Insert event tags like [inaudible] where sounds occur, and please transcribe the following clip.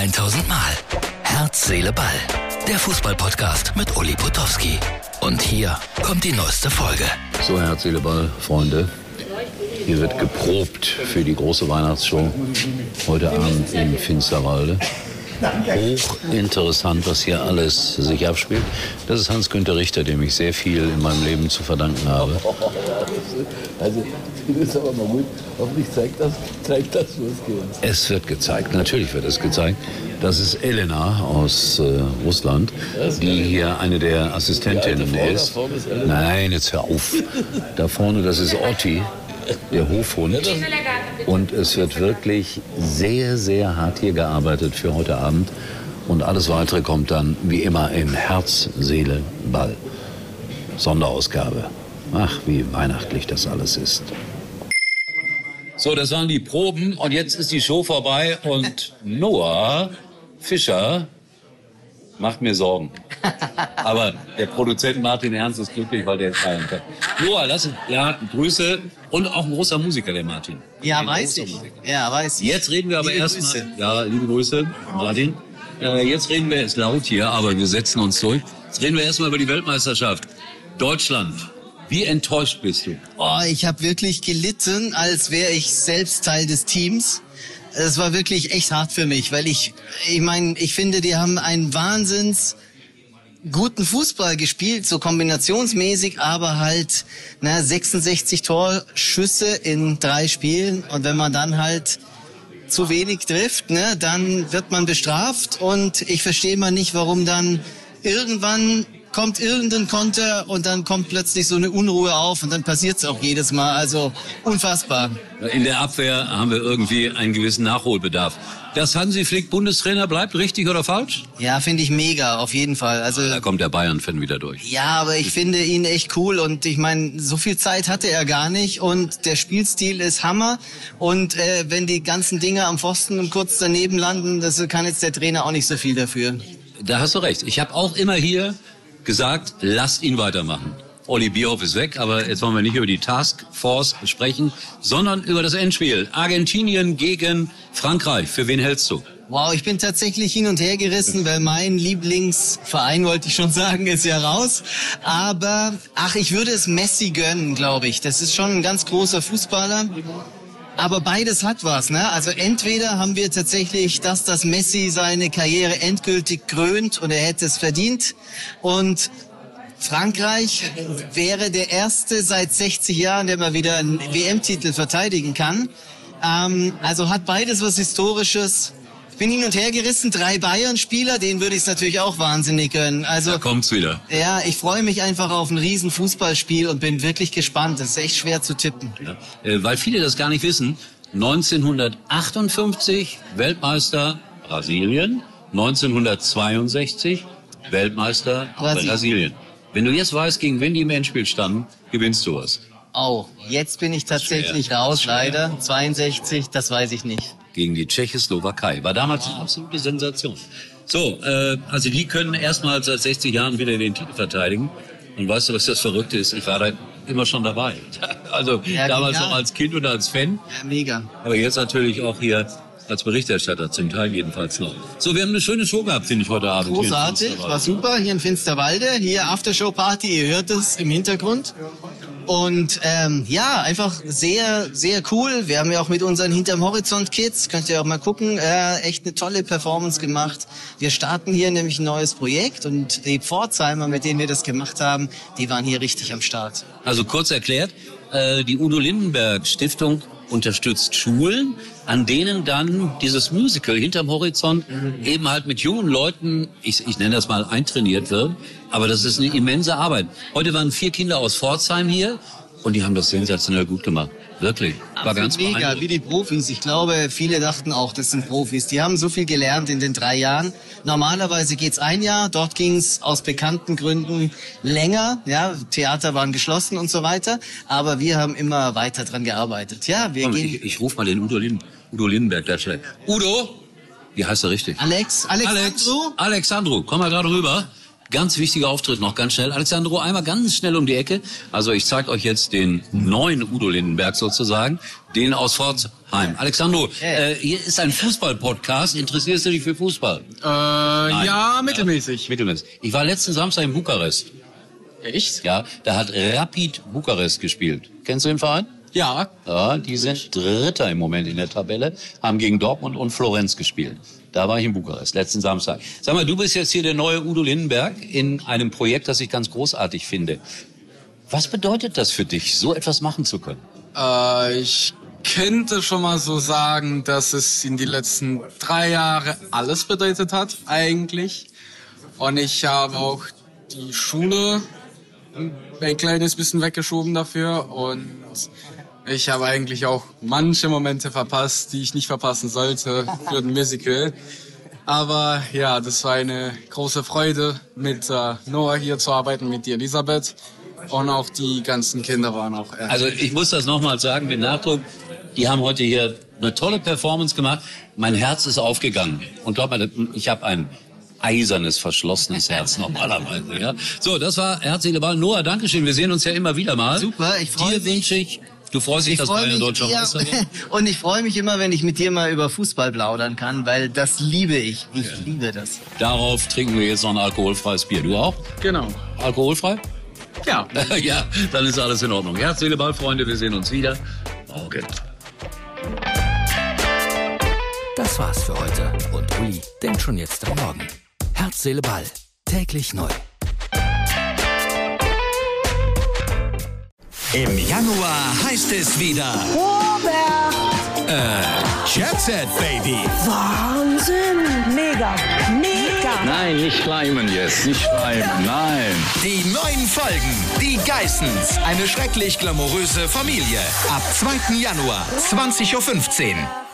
1000 Mal. Herz, Seele, Ball. Der Fußballpodcast mit Uli Potowski. Und hier kommt die neueste Folge. So, Herz, Seele, Ball, Freunde. Hier wird geprobt für die große Weihnachtsshow heute Abend in Finsterwalde. Hochinteressant, was hier alles sich abspielt. Das ist Hans-Günther Richter, dem ich sehr viel in meinem Leben zu verdanken habe. [laughs] Also, das ist aber mal gut. Hoffentlich zeigt das, zeigt das, wo es geht. Es wird gezeigt, natürlich wird es gezeigt. Das ist Elena aus äh, Russland, die hier eine der Assistentinnen ist. ist. Nein, jetzt hör auf. Da vorne, das ist Otti, der Hofhund. Und es wird wirklich sehr, sehr hart hier gearbeitet für heute Abend. Und alles weitere kommt dann wie immer in Herz, Seele, Ball. Sonderausgabe. Ach, wie weihnachtlich das alles ist. So, das waren die Proben und jetzt ist die Show vorbei und Noah Fischer macht mir Sorgen. Aber der Produzent Martin Ernst ist glücklich, weil der ist feiern kann. Noah, lass uns, ja, Grüße und auch ein großer Musiker, der Martin. Ja, Ein weiß ich. Musiker. Ja, weiß ich. Jetzt reden wir aber erstmal. Ja, liebe Grüße, Martin. Äh, jetzt reden wir, ist laut hier, aber wir setzen uns durch. Jetzt reden wir erstmal über die Weltmeisterschaft. Deutschland. Wie enttäuscht bist du? Oh, ich habe wirklich gelitten, als wäre ich selbst Teil des Teams. Es war wirklich echt hart für mich, weil ich, ich meine, ich finde, die haben einen Wahnsinns guten Fußball gespielt, so kombinationsmäßig, aber halt na, 66 Torschüsse in drei Spielen. Und wenn man dann halt zu wenig trifft, ne, dann wird man bestraft. Und ich verstehe mal nicht, warum dann irgendwann kommt irgendein Konter und dann kommt plötzlich so eine Unruhe auf und dann passiert's auch jedes Mal. Also unfassbar. In der Abwehr haben wir irgendwie einen gewissen Nachholbedarf. Dass Hansi Flick Bundestrainer bleibt, richtig oder falsch? Ja, finde ich mega, auf jeden Fall. Also Da kommt der Bayern-Fan wieder durch. Ja, aber ich finde ihn echt cool und ich meine, so viel Zeit hatte er gar nicht und der Spielstil ist Hammer und äh, wenn die ganzen Dinge am Pfosten und kurz daneben landen, das kann jetzt der Trainer auch nicht so viel dafür. Da hast du recht. Ich habe auch immer hier gesagt, lasst ihn weitermachen. Olli Bierhoff ist weg, aber jetzt wollen wir nicht über die Taskforce sprechen, sondern über das Endspiel. Argentinien gegen Frankreich. Für wen hältst du? Wow, ich bin tatsächlich hin und her gerissen, weil mein Lieblingsverein, wollte ich schon [laughs] sagen, ist ja raus. Aber, ach, ich würde es Messi gönnen, glaube ich. Das ist schon ein ganz großer Fußballer. Aber beides hat was, ne? Also entweder haben wir tatsächlich das, dass Messi seine Karriere endgültig krönt und er hätte es verdient. Und Frankreich wäre der erste seit 60 Jahren, der mal wieder einen WM-Titel verteidigen kann. Ähm, also hat beides was Historisches. Ich bin hin und her gerissen. Drei Bayern-Spieler, denen würde ich es natürlich auch wahnsinnig gönnen. Also Da kommt's wieder. ja, ich freue mich einfach auf ein riesen Fußballspiel und bin wirklich gespannt. Das ist echt schwer zu tippen. Ja. Äh, weil viele das gar nicht wissen. 1958 Weltmeister Brasilien, 1962 Weltmeister Brasilien. Brasilien. Wenn du jetzt weißt, gegen wen die im Endspiel standen, gewinnst du was. Oh, jetzt bin ich tatsächlich raus, leider. 62, das weiß ich nicht. Gegen die Tschechoslowakei. War damals eine absolute Sensation. So, äh, also die können erstmals seit 60 Jahren wieder den Titel verteidigen. Und weißt du, was das Verrückte ist? Ich war da immer schon dabei. [laughs] Also Ja, damals noch als Kind und als Fan. Ja, mega. Aber jetzt natürlich auch hier als Berichterstatter, zum Teil jedenfalls noch. So, wir haben eine schöne Show gehabt, finde ich, heute Abend. Großartig, Finsterwalde. war super hier in Finsterwalde, hier Aftershow-Party, ihr hört es im Hintergrund. Und ähm, ja, einfach sehr, sehr cool. Wir haben ja auch mit unseren Hinterm Horizont Kids, könnt ihr auch mal gucken, äh, echt eine tolle Performance gemacht. Wir starten hier nämlich ein neues Projekt und die Pforzheimer, mit denen wir das gemacht haben, die waren hier richtig am Start. Also kurz erklärt, äh, die Udo Lindenberg Stiftung unterstützt Schulen, an denen dann dieses Musical hinterm Horizont eben halt mit jungen Leuten, ich, ich nenne das mal, eintrainiert wird. Aber das ist eine immense Arbeit. Heute waren vier Kinder aus Pforzheim hier und die haben das sensationell gut gemacht. Wirklich. War ganz mega, wie die Profis. Ich glaube, viele dachten auch, das sind Profis. Die haben so viel gelernt in den drei Jahren. Normalerweise geht's ein Jahr, dort ging's aus bekannten Gründen länger. Ja, Theater waren geschlossen und so weiter. Aber wir haben immer weiter dran gearbeitet. Ja, wir Komm, gehen. ich, ich rufe mal den Udo, Linden, Udo Lindenberg schnell. Udo, wie heißt er richtig? Alex, Alex, Alexandru? Alexandru, komm mal gerade rüber. Ganz wichtiger Auftritt noch ganz schnell. Alexandro, einmal ganz schnell um die Ecke. Also ich zeige euch jetzt den neuen Udo Lindenberg sozusagen, den aus Pforzheim. Alexandro, äh, hier ist ein Fußball-Podcast. Interessierst du dich für Fußball? Äh, ja, mittelmäßig. Mittelmäßig. Ich war letzten Samstag in Bukarest. Echt? Ja, da hat Rapid Bukarest gespielt. Kennst du den Verein? Ja. Ja, die sind Dritter im Moment in der Tabelle, haben gegen Dortmund und Florenz gespielt. Da war ich in Bukarest, letzten Samstag. Sag mal, du bist jetzt hier der neue Udo Lindenberg in einem Projekt, das ich ganz großartig finde. Was bedeutet das für dich, so etwas machen zu können? Äh, ich könnte schon mal so sagen, dass es in die letzten drei Jahre alles bedeutet hat, eigentlich. Und ich habe auch die Schule ein kleines bisschen weggeschoben dafür und ich habe eigentlich auch manche Momente verpasst, die ich nicht verpassen sollte für den Musical. Aber ja, das war eine große Freude, mit äh, Noah hier zu arbeiten, mit dir, Elisabeth. Und auch die ganzen Kinder waren auch. Äh, Also ich muss das nochmal sagen mit Nachdruck. Die haben heute hier eine tolle Performance gemacht. Mein Herz ist aufgegangen. Und glaub mal, ich habe ein eisernes, verschlossenes Herz normalerweise. Ja. So, das war Herzliche Ball. Noah, Dankeschön. Wir sehen uns ja immer wieder mal. Super, ich freu Dir mich. wünsche ich, du freust dich, Ich dass freue Bayern mich deutscher ja, Meister wird? [laughs] und ich freue mich immer, wenn ich mit dir mal über Fußball plaudern kann, weil das liebe ich. Ich liebe das. Darauf trinken wir jetzt noch ein alkoholfreies Bier. Du auch? genau. Alkoholfrei? Ja. [laughs] ja, dann ist alles in Ordnung. Herz, Seele, Ball, Freunde, wir sehen uns wieder morgen. Das war's für heute. Und Uli denkt schon jetzt am Morgen. Herz, Seele, Ball. Täglich neu. Im Januar heißt es wieder Robert! äh, Jet Set Baby. Wahnsinn! Mega! Mega! Nein, nicht schleimen jetzt, nicht schleimen, nein. Die neuen Folgen, die Geissens, eine schrecklich glamouröse Familie. Ab 2. Januar, 20.15 Uhr.